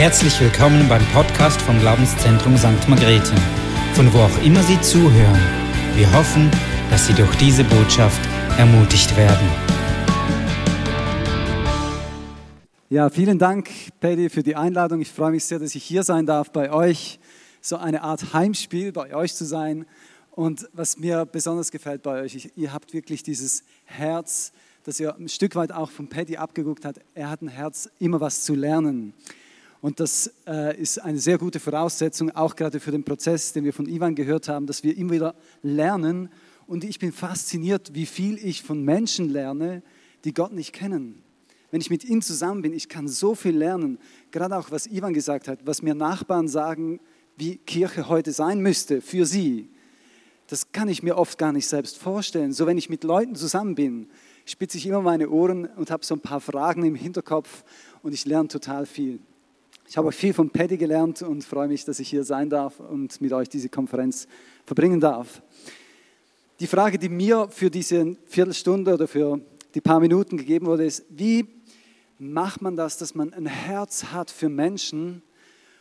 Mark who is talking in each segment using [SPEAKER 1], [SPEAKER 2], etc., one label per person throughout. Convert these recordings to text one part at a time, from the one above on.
[SPEAKER 1] Herzlich willkommen beim Podcast vom Glaubenszentrum St. Margrethe, von wo auch immer Sie zuhören. Wir hoffen, dass Sie durch diese Botschaft ermutigt werden.
[SPEAKER 2] Ja, vielen Dank, Paddy, für die Einladung. Ich freue mich sehr, dass ich hier sein darf bei euch. So eine Art Heimspiel bei euch zu sein. Und was mir besonders gefällt bei euch, ihr habt wirklich dieses Herz, das ihr ein Stück weit auch von Paddy abgeguckt hat. Er hat ein Herz, immer was zu lernen. Und das äh, ist eine sehr gute Voraussetzung, auch gerade für den Prozess, den wir von Ivan gehört haben, dass wir immer wieder lernen. Und ich bin fasziniert, wie viel ich von Menschen lerne, die Gott nicht kennen. Wenn ich mit ihnen zusammen bin, ich kann so viel lernen. Gerade auch, was Ivan gesagt hat, was mir Nachbarn sagen, wie Kirche heute sein müsste für sie. Das kann ich mir oft gar nicht selbst vorstellen. So, wenn ich mit Leuten zusammen bin, spitze ich immer meine Ohren und habe so ein paar Fragen im Hinterkopf und ich lerne total viel. Ich habe viel von Paddy gelernt und freue mich, dass ich hier sein darf und mit euch diese Konferenz verbringen darf. Die Frage, die mir für diese Viertelstunde oder für die paar Minuten gegeben wurde, ist, wie macht man das, dass man ein Herz hat für Menschen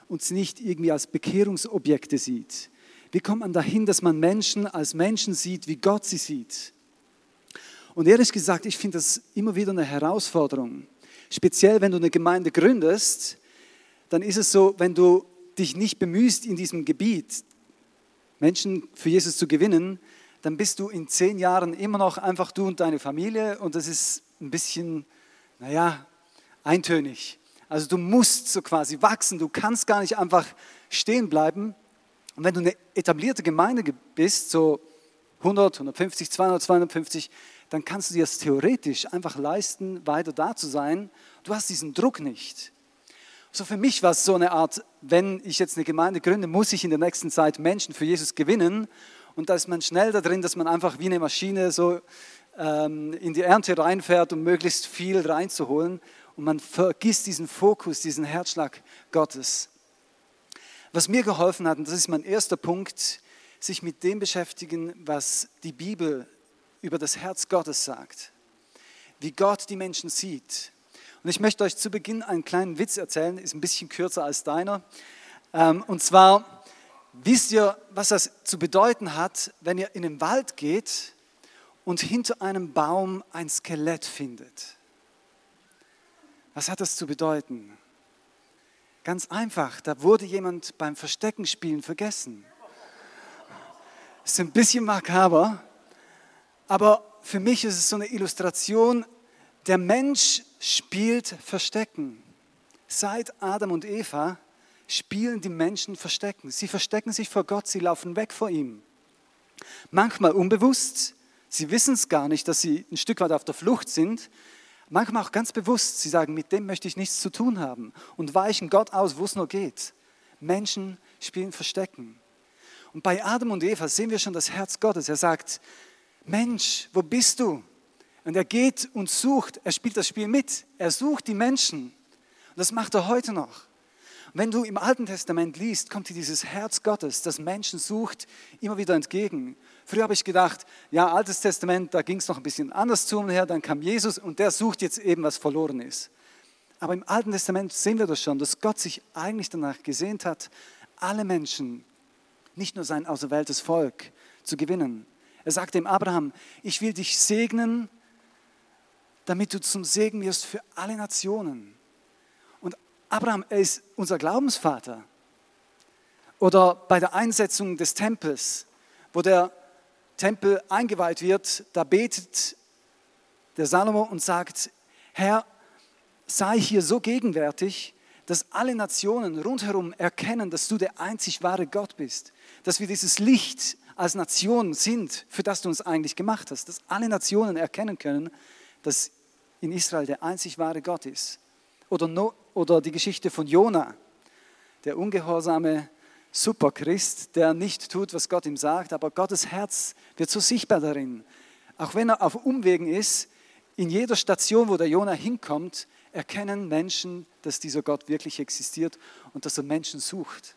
[SPEAKER 2] und sie nicht irgendwie als Bekehrungsobjekte sieht? Wie kommt man dahin, dass man Menschen als Menschen sieht, wie Gott sie sieht? Und ehrlich gesagt, ich finde das immer wieder eine Herausforderung. Speziell, wenn du eine Gemeinde gründest dann ist es so, wenn du dich nicht bemühst in diesem Gebiet, Menschen für Jesus zu gewinnen, dann bist du in zehn Jahren immer noch einfach du und deine Familie und das ist ein bisschen, naja, eintönig. Also du musst so quasi wachsen, du kannst gar nicht einfach stehen bleiben. Und wenn du eine etablierte Gemeinde bist, so 100, 150, 200, 250, dann kannst du dir das theoretisch einfach leisten, weiter da zu sein. Du hast diesen Druck nicht. So für mich war es so eine Art, wenn ich jetzt eine Gemeinde gründe, muss ich in der nächsten Zeit Menschen für Jesus gewinnen. Und da ist man schnell da drin, dass man einfach wie eine Maschine so ähm, in die Ernte reinfährt, um möglichst viel reinzuholen. Und man vergisst diesen Fokus, diesen Herzschlag Gottes. Was mir geholfen hat, und das ist mein erster Punkt, sich mit dem beschäftigen, was die Bibel über das Herz Gottes sagt. Wie Gott die Menschen sieht und ich möchte euch zu Beginn einen kleinen Witz erzählen, ist ein bisschen kürzer als deiner. Ähm, und zwar, wisst ihr, was das zu bedeuten hat, wenn ihr in den Wald geht und hinter einem Baum ein Skelett findet? Was hat das zu bedeuten? Ganz einfach, da wurde jemand beim Versteckenspielen vergessen. Ist ein bisschen makaber, aber für mich ist es so eine Illustration, der Mensch spielt Verstecken. Seit Adam und Eva spielen die Menschen Verstecken. Sie verstecken sich vor Gott, sie laufen weg vor ihm. Manchmal unbewusst, sie wissen es gar nicht, dass sie ein Stück weit auf der Flucht sind. Manchmal auch ganz bewusst, sie sagen, mit dem möchte ich nichts zu tun haben und weichen Gott aus, wo es nur geht. Menschen spielen Verstecken. Und bei Adam und Eva sehen wir schon das Herz Gottes. Er sagt, Mensch, wo bist du? Und er geht und sucht, er spielt das Spiel mit. Er sucht die Menschen. Und das macht er heute noch. Wenn du im Alten Testament liest, kommt dir dieses Herz Gottes, das Menschen sucht, immer wieder entgegen. Früher habe ich gedacht, ja, Altes Testament, da ging es noch ein bisschen anders zu und her, dann kam Jesus und der sucht jetzt eben, was verloren ist. Aber im Alten Testament sehen wir das schon, dass Gott sich eigentlich danach gesehnt hat, alle Menschen, nicht nur sein auserwähltes Volk, zu gewinnen. Er sagte dem Abraham, ich will dich segnen damit du zum Segen wirst für alle Nationen. Und Abraham, er ist unser Glaubensvater. Oder bei der Einsetzung des Tempels, wo der Tempel eingeweiht wird, da betet der Salomo und sagt, Herr, sei hier so gegenwärtig, dass alle Nationen rundherum erkennen, dass du der einzig wahre Gott bist, dass wir dieses Licht als Nation sind, für das du uns eigentlich gemacht hast, dass alle Nationen erkennen können, dass in Israel der einzig wahre Gott ist. Oder, no, oder die Geschichte von Jona, der ungehorsame Superchrist, der nicht tut, was Gott ihm sagt, aber Gottes Herz wird so sichtbar darin. Auch wenn er auf Umwegen ist, in jeder Station, wo der Jona hinkommt, erkennen Menschen, dass dieser Gott wirklich existiert und dass er Menschen sucht.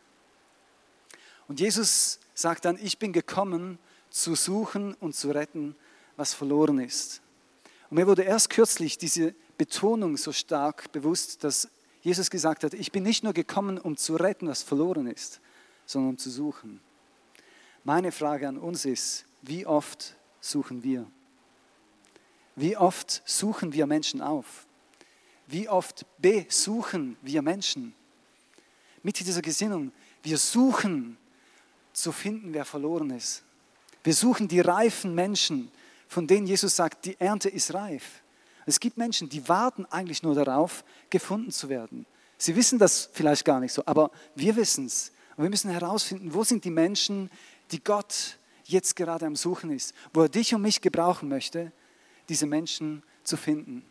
[SPEAKER 2] Und Jesus sagt dann, ich bin gekommen, zu suchen und zu retten, was verloren ist. Und mir wurde erst kürzlich diese Betonung so stark bewusst, dass Jesus gesagt hat, ich bin nicht nur gekommen, um zu retten, was verloren ist, sondern um zu suchen. Meine Frage an uns ist, wie oft suchen wir? Wie oft suchen wir Menschen auf? Wie oft besuchen wir Menschen? Mit dieser Gesinnung, wir suchen zu finden, wer verloren ist. Wir suchen die reifen Menschen, von denen Jesus sagt, die Ernte ist reif. Es gibt Menschen, die warten eigentlich nur darauf, gefunden zu werden. Sie wissen das vielleicht gar nicht so, aber wir wissen es. Und wir müssen herausfinden, wo sind die Menschen, die Gott jetzt gerade am Suchen ist, wo er dich und mich gebrauchen möchte, diese Menschen zu finden.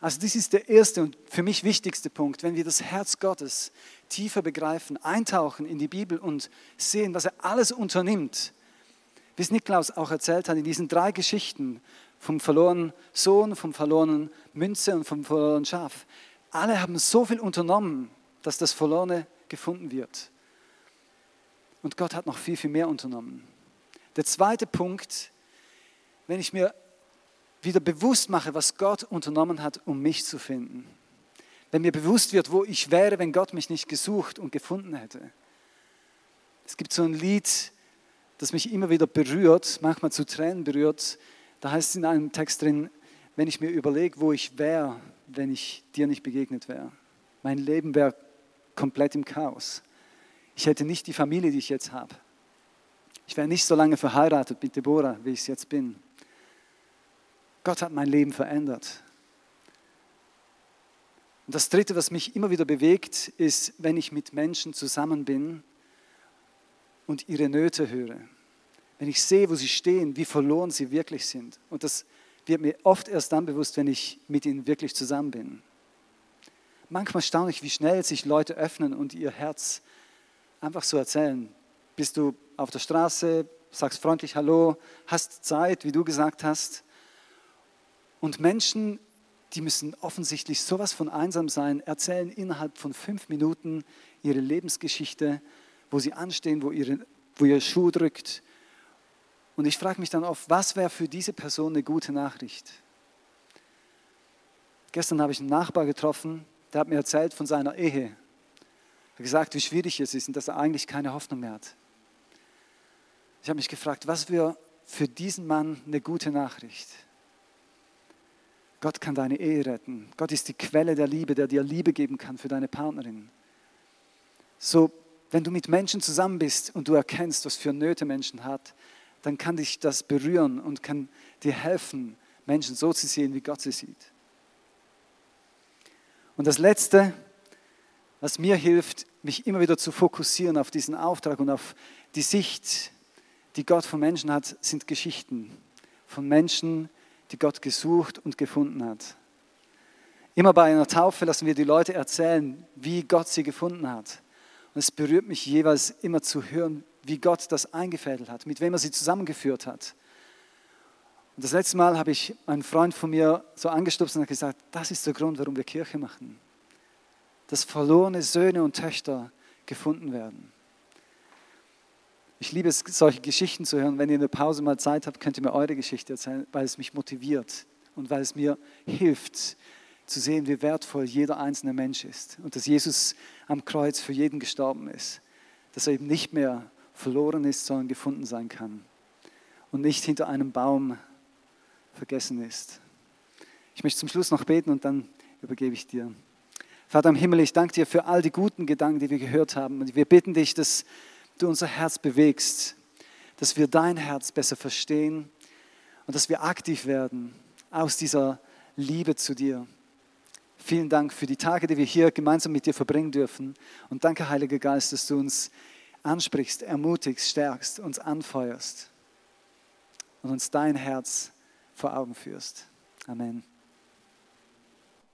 [SPEAKER 2] Also das ist der erste und für mich wichtigste Punkt, wenn wir das Herz Gottes tiefer begreifen, eintauchen in die Bibel und sehen, was er alles unternimmt. Wie es Niklaus auch erzählt hat in diesen drei Geschichten vom verlorenen Sohn, vom verlorenen Münze und vom verlorenen Schaf. Alle haben so viel unternommen, dass das Verlorene gefunden wird. Und Gott hat noch viel, viel mehr unternommen. Der zweite Punkt, wenn ich mir wieder bewusst mache, was Gott unternommen hat, um mich zu finden. Wenn mir bewusst wird, wo ich wäre, wenn Gott mich nicht gesucht und gefunden hätte. Es gibt so ein Lied, das mich immer wieder berührt, manchmal zu Tränen berührt. Da heißt es in einem Text drin, wenn ich mir überlege, wo ich wäre, wenn ich dir nicht begegnet wäre. Mein Leben wäre komplett im Chaos. Ich hätte nicht die Familie, die ich jetzt habe. Ich wäre nicht so lange verheiratet mit Deborah, wie ich es jetzt bin. Gott hat mein Leben verändert. Und das Dritte, was mich immer wieder bewegt, ist, wenn ich mit Menschen zusammen bin und ihre Nöte höre. Wenn ich sehe, wo sie stehen, wie verloren sie wirklich sind. Und das wird mir oft erst dann bewusst, wenn ich mit ihnen wirklich zusammen bin. Manchmal staune ich, wie schnell sich Leute öffnen und ihr Herz einfach so erzählen. Bist du auf der Straße, sagst freundlich Hallo, hast Zeit, wie du gesagt hast. Und Menschen, die müssen offensichtlich sowas von einsam sein, erzählen innerhalb von fünf Minuten ihre Lebensgeschichte, wo sie anstehen, wo, ihre, wo ihr Schuh drückt. Und ich frage mich dann oft, was wäre für diese Person eine gute Nachricht? Gestern habe ich einen Nachbar getroffen, der hat mir erzählt von seiner Ehe. Er hat gesagt, wie schwierig es ist und dass er eigentlich keine Hoffnung mehr hat. Ich habe mich gefragt, was wäre für diesen Mann eine gute Nachricht? Gott kann deine Ehe retten. Gott ist die Quelle der Liebe, der dir Liebe geben kann für deine Partnerin. So, wenn du mit Menschen zusammen bist und du erkennst, was für Nöte Menschen hat, dann kann dich das berühren und kann dir helfen, Menschen so zu sehen, wie Gott sie sieht. Und das Letzte, was mir hilft, mich immer wieder zu fokussieren auf diesen Auftrag und auf die Sicht, die Gott von Menschen hat, sind Geschichten von Menschen, die Gott gesucht und gefunden hat. Immer bei einer Taufe lassen wir die Leute erzählen, wie Gott sie gefunden hat. Und es berührt mich jeweils immer zu hören, wie Gott das eingefädelt hat, mit wem er sie zusammengeführt hat. Und das letzte Mal habe ich einen Freund von mir so angestupst und gesagt, das ist der Grund, warum wir Kirche machen. Dass verlorene Söhne und Töchter gefunden werden. Ich liebe es, solche Geschichten zu hören. Wenn ihr in der Pause mal Zeit habt, könnt ihr mir eure Geschichte erzählen, weil es mich motiviert und weil es mir hilft zu sehen, wie wertvoll jeder einzelne Mensch ist und dass Jesus am Kreuz für jeden gestorben ist. Dass er eben nicht mehr verloren ist, sondern gefunden sein kann und nicht hinter einem Baum vergessen ist. Ich möchte zum Schluss noch beten und dann übergebe ich dir. Vater im Himmel, ich danke dir für all die guten Gedanken, die wir gehört haben. Und wir bitten dich, dass du unser Herz bewegst, dass wir dein Herz besser verstehen und dass wir aktiv werden aus dieser Liebe zu dir. Vielen Dank für die Tage, die wir hier gemeinsam mit dir verbringen dürfen. Und danke, Heiliger Geist, dass du uns ansprichst, ermutigst, stärkst, uns anfeuerst und uns dein Herz vor Augen führst. Amen.